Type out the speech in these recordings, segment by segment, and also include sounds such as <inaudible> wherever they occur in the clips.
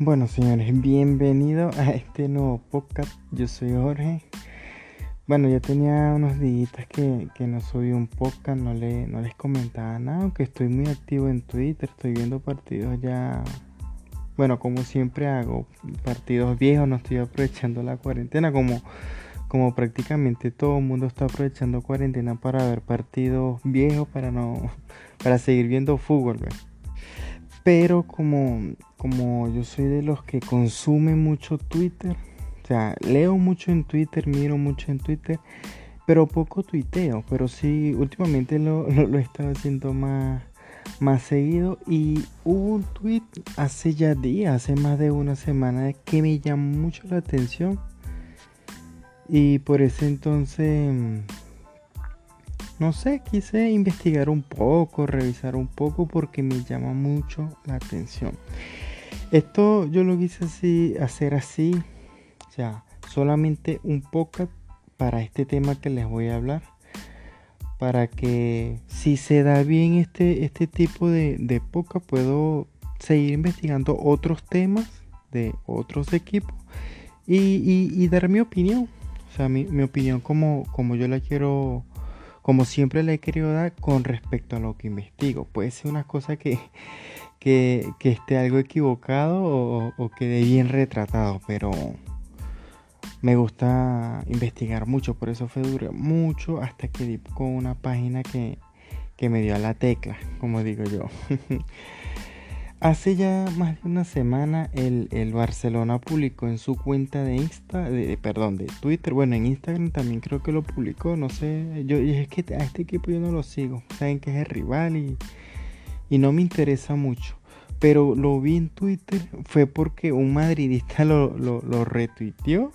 Bueno, señores, bienvenidos a este nuevo podcast. Yo soy Jorge. Bueno, ya tenía unos días que, que no subí un podcast, no, le, no les comentaba nada, aunque estoy muy activo en Twitter, estoy viendo partidos ya, bueno, como siempre hago, partidos viejos, no estoy aprovechando la cuarentena, como, como prácticamente todo el mundo está aprovechando cuarentena para ver partidos viejos, para no, para seguir viendo fútbol, Pero como, como yo soy de los que consume mucho Twitter, o sea, leo mucho en Twitter, miro mucho en Twitter, pero poco tuiteo. Pero sí, últimamente <laughs> lo, lo, he estado haciendo más, más seguido. Y hubo un tweet hace ya días, hace más de una semana, que me llamó mucho la atención. Y por ese entonces, no sé, quise investigar un poco, revisar un poco, porque me llama mucho la atención. Esto yo lo quise hacer así o sea, solamente un poco para este tema que les voy a hablar. Para que si se da bien este, este tipo de, de puedo seguir investigando otros temas de otros equipos y, dar mi opinión. O sea, mi, opinión como, como yo la quiero, como siempre la he querido dar con respecto a lo que investigo. Puede ser una cosa <laughs> que, que, esté algo equivocado o, o quede bien retratado, pero me gusta investigar mucho, por eso fue duro mucho hasta que di con una página que, me dio a la tecla, como digo yo. <laughs> Hace ya más de una semana el, Barcelona publicó en su cuenta de Insta, de, perdón, de Twitter, bueno, en Instagram también creo que lo publicó, no sé, yo es que a este equipo yo no lo sigo, saben que es el rival y, y no me interesa mucho. Pero lo vi en Twitter, fue porque un madridista lo, lo, lo retuiteó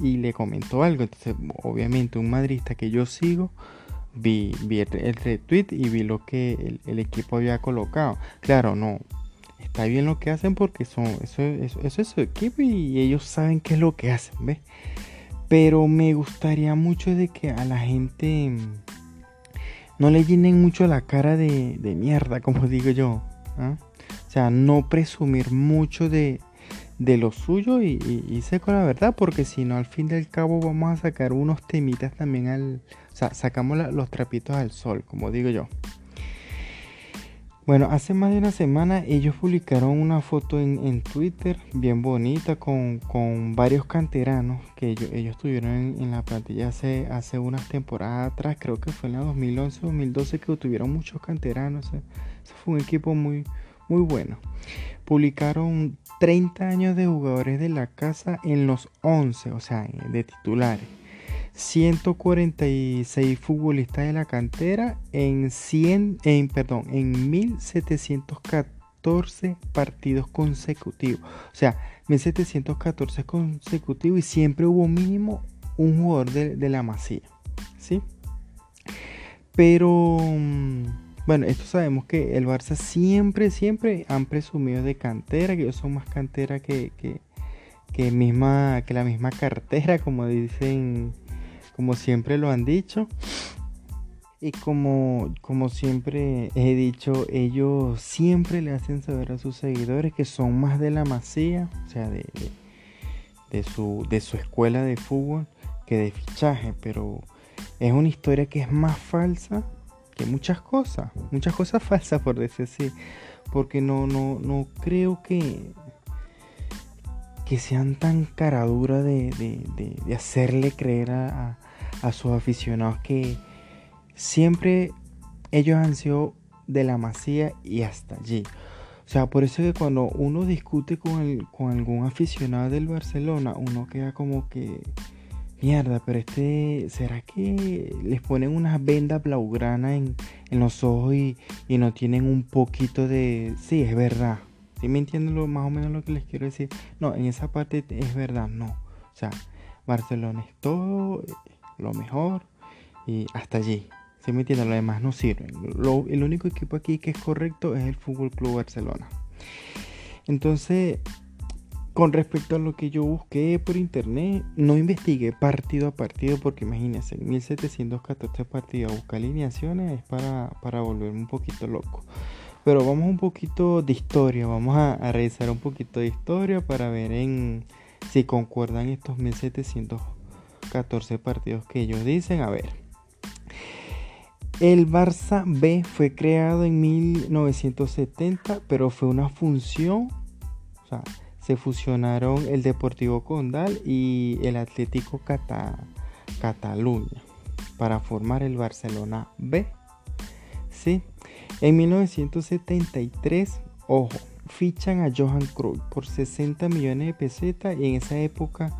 y le comentó algo. Entonces, obviamente, un madrista que yo sigo, vi, el, retweet y vi lo que el, equipo había colocado. Claro, no. Está bien lo que hacen porque son, eso, es su equipo y ellos saben qué es lo que hacen, ¿ves? Pero me gustaría mucho de que a la gente no le llenen mucho la cara de, mierda, como <laughs> digo yo. ¿ah? O sea, no presumir mucho de, de lo suyo y, y, seco la verdad, porque si no, al fin del cabo vamos a sacar unos temitas también al. O sea, sacamos los trapitos al sol, como digo yo. Bueno, hace más de una semana ellos publicaron una foto en, Twitter bien bonita con, varios canteranos que ellos, ellos tuvieron en, la plantilla hace, hace unas temporadas atrás, creo que fue en la 2011-2012 que tuvieron muchos canteranos. Ese fue un equipo muy, muy bueno. Publicaron 30 años de jugadores de la casa en los 11, o sea, de titulares. 146 futbolistas de la cantera en 100, en, perdón, en 1714 partidos consecutivos. O sea, 1714 consecutivos y siempre hubo mínimo un jugador de, de la masía. ¿Sí? Pero mm, bueno, esto sabemos que el Barça siempre, siempre han presumido de cantera, que ellos son más cantera que, que, misma, que la misma cartera, como dicen, como siempre lo han dicho. Y como, como siempre he dicho, ellos siempre le hacen saber a sus seguidores que son más de la masía, o sea, de, de, su, de su escuela de fútbol que de fichaje. Pero es una historia que es más falsa que muchas cosas, muchas cosas <laughs> falsas por decir así, porque no, no, no creo que, que sean tan caraduras de, de, hacerle creer a, a, sus aficionados que siempre ellos han sido de la masía y hasta allí. O sea, por eso que cuando uno discute con, el, con algún aficionado del Barcelona, uno queda como que Mierda, pero este, ¿será que les ponen unas vendas blaugrana en, en los ojos y, no tienen un poquito de... Sí, es verdad. ¿Sí me entienden lo, más o menos lo que les quiero decir? No, en esa parte es verdad, no. O sea, Barcelona es todo lo mejor y hasta allí. ¿Sí me entienden? Lo demás no sirve. el único equipo aquí que es correcto es el Fútbol Club Barcelona. Entonces, con respecto a lo que yo busqué por internet, no investigué partido a partido porque imagínense, 1714 partidos, buscar alineaciones es para, para volverme un poquito loco. Pero vamos un poquito de historia, vamos a, revisar un poquito de historia para ver en si concuerdan estos 1714 partidos que ellos dicen. A ver. El Barça B fue creado en 1970, pero fue una función, o sea, se fusionaron el Deportivo Condal y el Atlético Cataluña para formar el Barcelona B. ¿Sí? En 1973, ojo, fichan a Johan Cruyff por 60 millones de pesetas y en esa época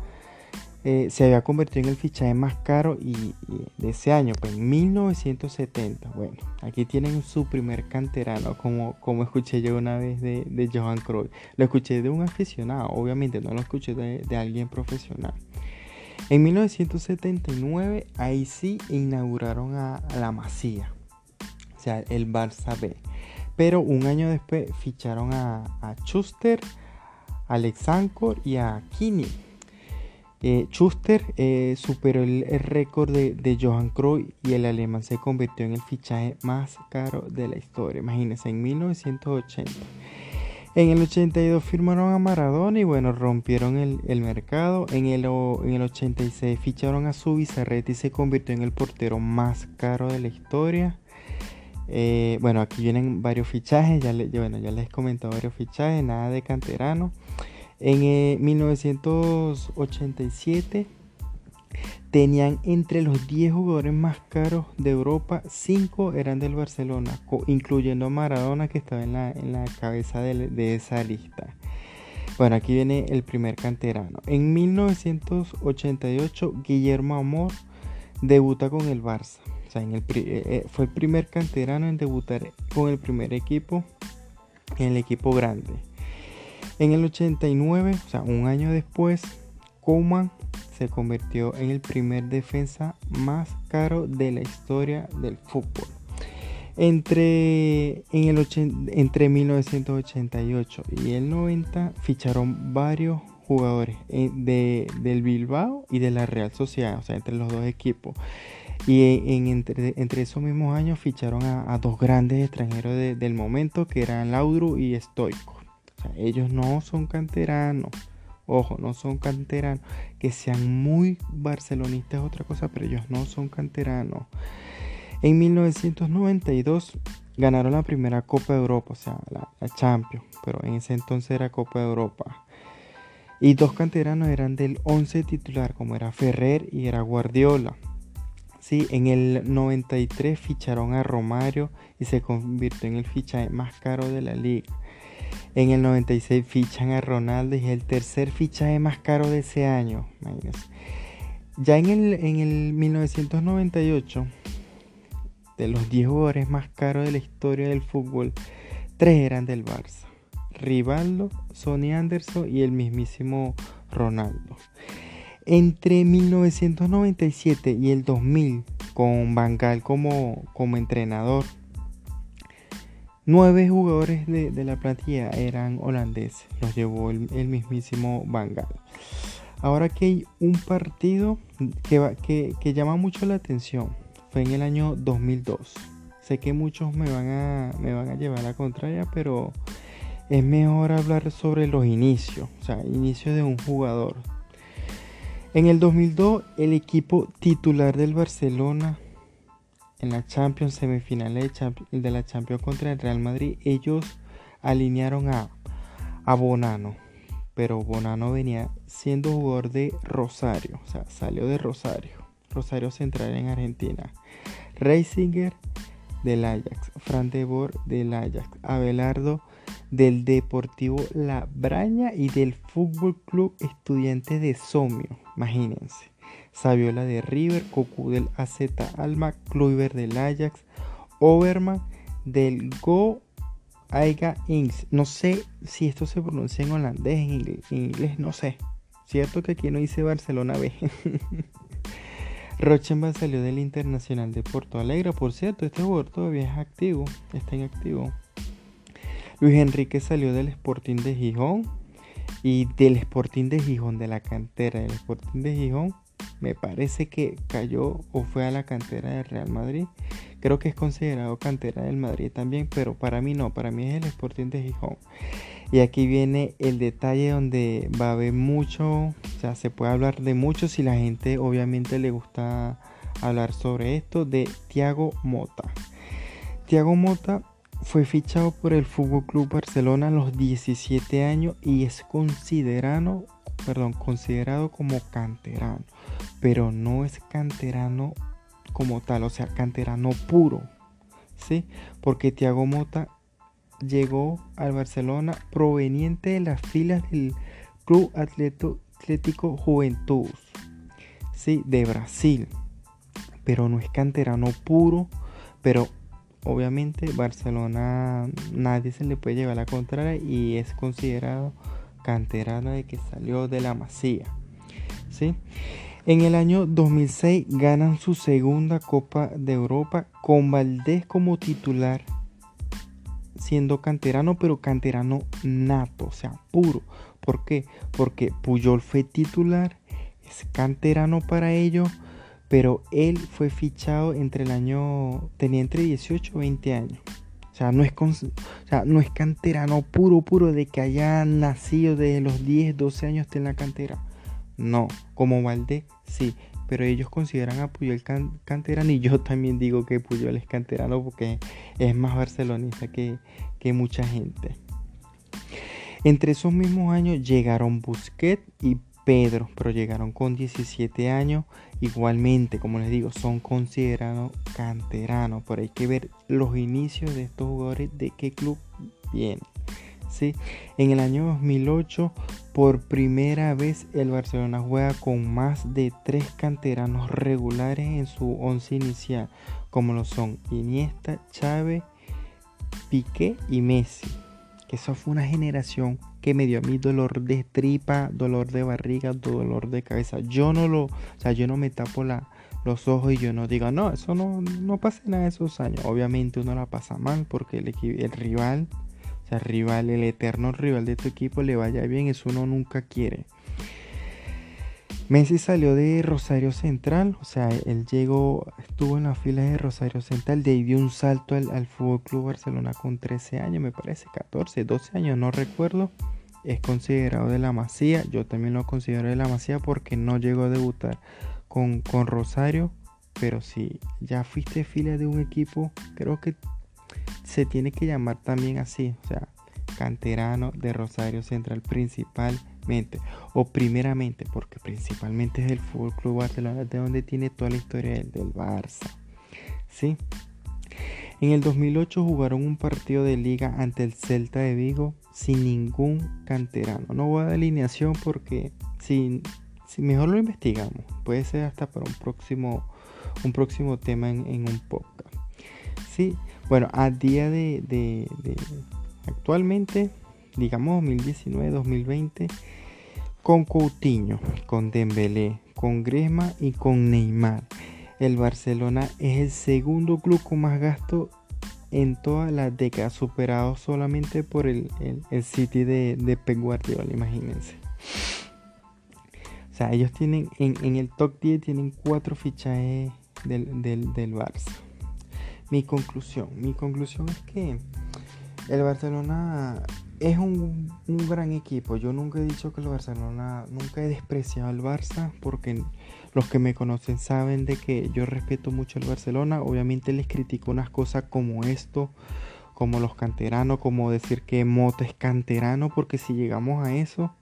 eh, se había convertido en el fichaje más caro y, de ese año, pues en 1970. Bueno, aquí tienen su primer canterano, como, como escuché yo una vez de, Johan Cruyff. Lo escuché de un aficionado, obviamente no lo escuché de, alguien profesional. En 1979, ahí sí inauguraron a, la Masía, o sea, el Barça B. Pero un año después ficharon a, a Schuster, y a Kini eh, Schuster eh, superó el, récord de, Johan Cruyff y el alemán se convirtió en el fichaje más caro de la historia. Imagínense, en 1980. En el 82 firmaron a Maradona y bueno, rompieron el, mercado. En el, en el 86 ficharon a Subizarreta y se convirtió en el portero más caro de la historia. Eh, bueno, aquí vienen varios fichajes, bueno, ya les he comentado varios fichajes, nada de canterano. En 1987 eh, tenían entre los 10 jugadores más caros de Europa, 5 eran del Barcelona, incluyendo a Maradona que estaba en la, cabeza de, esa lista. Bueno, aquí viene el primer canterano. En 1988, Guillermo Amor debuta con el Barça. O sea, en eh, eh, fue el primer canterano en debutar con el primer equipo, en el equipo grande. En el 89, o sea, un año después, Koeman se convirtió en el primer defensa más caro de la historia del fútbol. Entre, en el entre 1988 y el 90 ficharon varios jugadores eh, de, del Bilbao y de la Real Sociedad, o sea, entre los dos equipos. Y en, entre, esos mismos años ficharon a, dos grandes extranjeros del momento, que eran Laudru y Stoico ellos no son canteranos. Ojo, no son canteranos. Que sean muy barcelonistas es otra cosa, pero ellos no son canteranos. En 1992 ganaron la primera Copa de Europa, o sea, la, Champions, pero en ese entonces era Copa de Europa. Y dos canteranos eran del 11 titular, como era Ferrer y era Guardiola. Sí, en el 93 ficharon a Romario y se convirtió en el fichaje más caro de la liga. En el 96 fichan a Ronaldo y es el tercer fichaje más caro de ese año. Ya en el, en el 1998, de los 10 jugadores más caros de la historia del fútbol, 3 eran del Barça. Rivaldo, Sonny Anderson y el mismísimo Ronaldo. Entre 1997 y el 2000, con Bangal como, como entrenador, Nueve jugadores de, la plantilla eran holandeses, los llevó el, mismísimo Van Ahora que hay un partido que, que, llama mucho la atención, fue en el año 2002. Sé que muchos me van a, me van a llevar a la contraria, pero es mejor hablar sobre los inicios, o sea, inicios de un jugador. En el 2002, el equipo titular del Barcelona en la Champions semifinales de la Champions contra el Real Madrid, ellos alinearon a, a Bonano. Pero Bonano venía siendo jugador de Rosario, o sea, salió de Rosario, Rosario Central en Argentina. Reisinger del Ajax, Fran de Boer del Ajax, Abelardo del Deportivo La Braña y del Fútbol Club Estudiantes de Somio, imagínense. Saviola de River, Cocu del AZ Alma, Kluivert del Ajax, Overman del Go Aiga Inks. No sé si esto se pronuncia en holandés, en inglés, no sé. Cierto que aquí no dice Barcelona B. <laughs> Rochenbach salió del Internacional de Porto Alegre. Por cierto, este jugador todavía es activo, está en activo. Luis Enrique salió del Sporting de Gijón y del Sporting de Gijón, de la cantera del Sporting de Gijón, me parece que cayó o fue a la cantera del Real Madrid. creo que es considerado cantera del Madrid también, pero para mí no, para mí es el Sporting de Gijón. Y aquí viene el detalle donde va a haber mucho, o sea, se puede hablar de mucho si la gente obviamente le gusta hablar sobre esto, de Thiago Mota. Thiago Mota fue fichado por el Fútbol Club Barcelona a los 17 años y es considerado, perdón, considerado como canterano, pero no es canterano como tal, o sea, canterano puro, ¿sí? Porque Thiago Mota llegó al Barcelona proveniente de las filas del Club Atlético Juventud, ¿sí? De Brasil, pero no es canterano puro, pero obviamente Barcelona nadie se le puede llevar la contraria y es considerado canterano de que salió de la Masía. ¿sí? En el año 2006 ganan su segunda Copa de Europa con Valdés como titular, siendo canterano, pero canterano nato, o sea, puro. ¿Por qué? Porque Puyol fue titular, es canterano para ello pero él fue fichado entre el año, tenía entre 18 y 20 años. O sea, no es, no es canterano puro, puro de que haya nacido de los 10, 12 años en la cantera. No, como Valdés, sí. Pero ellos consideran a Puyol canterano y yo también digo que Puyol es canterano porque es más barcelonista que, que mucha gente. Entre esos mismos años llegaron Busquets y Pedro, pero llegaron con 17 años. Igualmente, como les digo, son considerados canteranos, pero hay que ver los inicios de estos jugadores, de qué club vienen. En el año 2008, por primera vez, el Barcelona juega con más de tres canteranos regulares en su once inicial, como lo son Iniesta, Chávez, Piqué y Messi. Que eso fue una generación que me dio a mí dolor de tripa, dolor de barriga, dolor de cabeza. Yo no lo, o sea, yo no me tapo los ojos y yo no digo, no, eso no, no pasa nada esos años. Obviamente uno la pasa mal porque el rival, o sea, rival, el eterno rival de tu equipo le vaya bien, eso uno nunca quiere. Messi salió de Rosario Central, o sea, él llegó, estuvo en la fila de Rosario Central, de ahí dio un salto al, al Fútbol Club Barcelona con 13 años, me parece, 14, 12 años, no recuerdo. Es considerado de la Masía, yo también lo considero de la Masía porque no llegó a debutar con, con Rosario, pero si ya fuiste fila de un equipo, creo que se tiene que llamar también así, o sea, canterano de Rosario Central principalmente o primeramente porque principalmente es el Fútbol Club Barcelona de donde tiene toda la historia del, Barça ¿sí? en el 2008 jugaron un partido de liga ante el Celta de Vigo sin ningún canterano no voy a dar alineación porque si, mejor lo investigamos puede ser hasta para un próximo un próximo tema en, un podcast sí bueno a día de actualmente, digamos 2019-2020, con Coutinho, con Dembélé, con Griezmann y con Neymar. El Barcelona es el segundo club con más gasto en toda la década, superado solamente por el, City de, de Pep imagínense. O sea, ellos tienen en, el top 10 tienen cuatro fichajes del Barça. Mi conclusión, mi conclusión es que el Barcelona es un, gran equipo. Yo nunca he dicho que el Barcelona, nunca he despreciado al Barça porque los que me conocen saben de que yo respeto mucho al Barcelona. Obviamente les critico unas cosas como esto, como los canteranos, como decir que Mota es canterano, porque si llegamos a eso,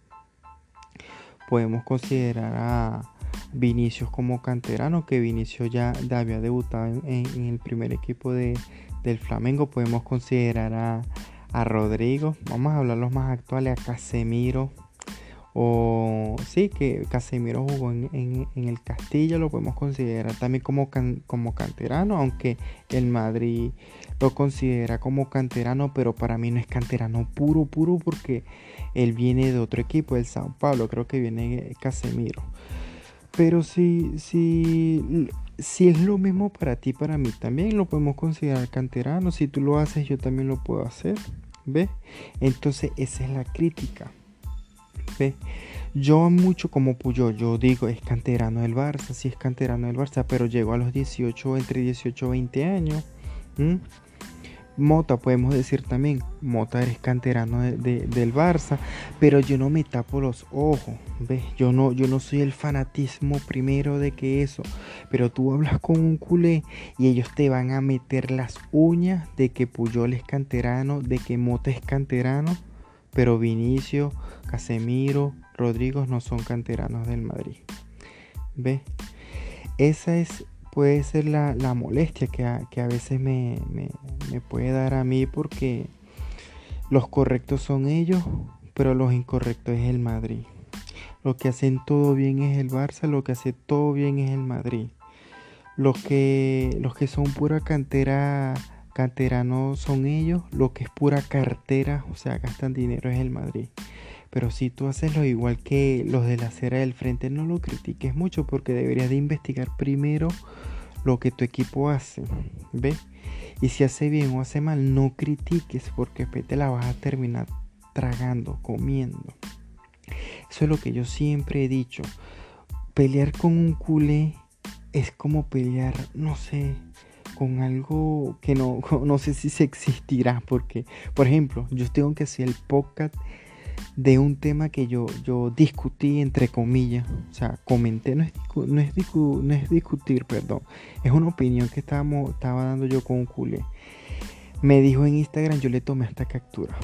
podemos considerar a Vinicius como canterano, que Vinicius ya había debutado en el primer equipo de, del Flamengo podemos considerar a, Rodrigo. Vamos a hablar los más actuales, a Casemiro. O sí, que Casemiro jugó en, el Castillo, lo podemos considerar también como, como canterano, aunque el Madrid lo considera como canterano, pero para mí no es canterano puro, puro, porque él viene de otro equipo, el Sao Paulo, creo que viene Casemiro. Pero si, si si es lo mismo para ti, para mí también lo podemos considerar canterano. Si tú lo haces, yo también lo puedo hacer. ¿Ves? Entonces esa es la crítica. ¿Ve? Yo mucho como Puyol, yo digo, es canterano del Barça, sí es canterano del Barça, pero llegó a los 18, entre 18 y 20 años. Mota, podemos decir también, Mota eres canterano del Barça, pero yo no me tapo los ojos, ¿ves? Yo no, yo no soy el fanatismo primero de que eso, pero tú hablas con un culé y ellos te van a meter las uñas de que Puyol es canterano, de que Mota es canterano, pero Vinicio, Casemiro, Rodrigo no son canteranos del Madrid. ¿Ves? Esa es, puede ser la, molestia que a, veces me, puede dar a mí porque los correctos son ellos, pero los incorrectos es el Madrid. Lo que hacen todo bien es el Barça, lo que hace todo bien es el Madrid. Los que, los que son pura cantera canteranos son ellos, lo que es pura cartera, o sea, gastan dinero es el Madrid. Pero si tú haces lo igual que los de la acera del frente, no lo critiques mucho porque deberías de investigar primero lo que tu equipo hace. ¿Ves? Y si hace bien o hace mal, no critiques porque te la vas a terminar tragando, comiendo. Eso es lo que yo siempre he dicho. Pelear con un culé es como pelear, no sé, con algo que no, <laughs> no sé si se existirá. Porque, por ejemplo, yo tengo que hacer el podcast de un tema que yo, yo discutí entre comillas, o sea, comenté, no es, no es, no es discutir, perdón, es una opinión que estábamos, estaba dando yo con un culé. Me dijo en Instagram, yo le tomé esta captura,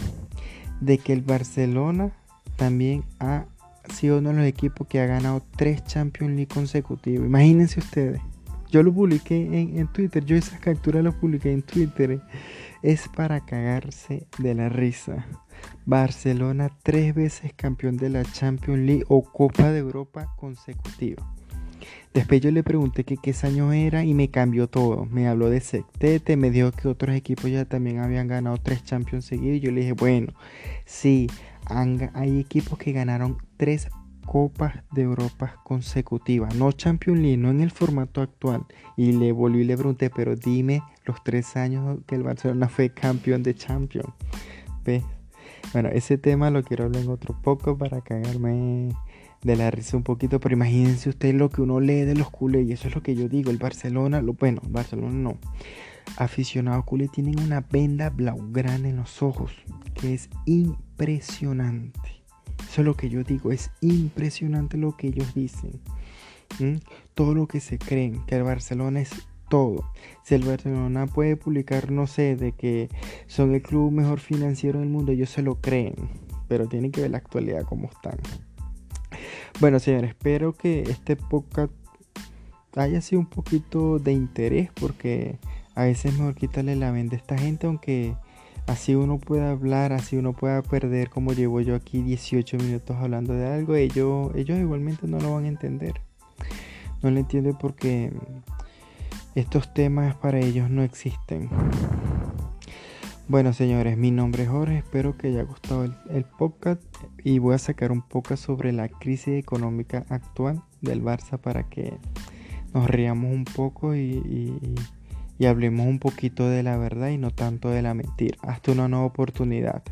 de que el Barcelona también ha sido uno de los equipos que ha ganado tres Champions League consecutivos. Imagínense ustedes. Yo lo publiqué en, en Twitter, yo esa captura lo publiqué en Twitter. Es para cagarse de la risa. Barcelona tres veces campeón de la Champions League o Copa de Europa consecutiva. Después yo le pregunté qué año era y me cambió todo. Me habló de Sectete, me dijo que otros equipos ya también habían ganado tres Champions seguidos. Y yo le dije, bueno, sí, hay equipos que ganaron tres Copas de Europa consecutivas, no Champions League, no en el formato actual. Y le volví y le pregunté, pero dime los tres años que el Barcelona fue campeón de Champions. ¿Ves? Bueno, ese tema lo quiero hablar en otro poco para cagarme de la risa un poquito, pero imagínense ustedes lo que uno lee de los culés, y eso es lo que yo digo, el Barcelona, lo bueno, Barcelona no. Aficionados culés tienen una venda blaugrana en los ojos, que es impresionante. Eso es lo que yo digo, es impresionante lo que ellos dicen. Todo lo que se creen, que el Barcelona es todo. Si el Barcelona puede publicar, no sé, de que son el club mejor financiero del mundo, ellos se lo creen, pero tienen que ver la actualidad como están. Bueno, señores, espero que este podcast haya sido un poquito de interés porque a veces es mejor quitarle la venda a esta gente, aunque así uno pueda hablar, así uno pueda perder como llevo yo aquí 18 minutos hablando de algo, ellos, ellos igualmente no lo van a entender. No lo entienden porque estos temas para ellos no existen. Bueno, señores, mi nombre es Jorge. Espero que haya gustado el, podcast y voy a sacar un poco sobre la crisis económica actual del Barça para que nos riamos un poco y, y hablemos un poquito de la verdad y no tanto de la mentira. Hasta una nueva oportunidad.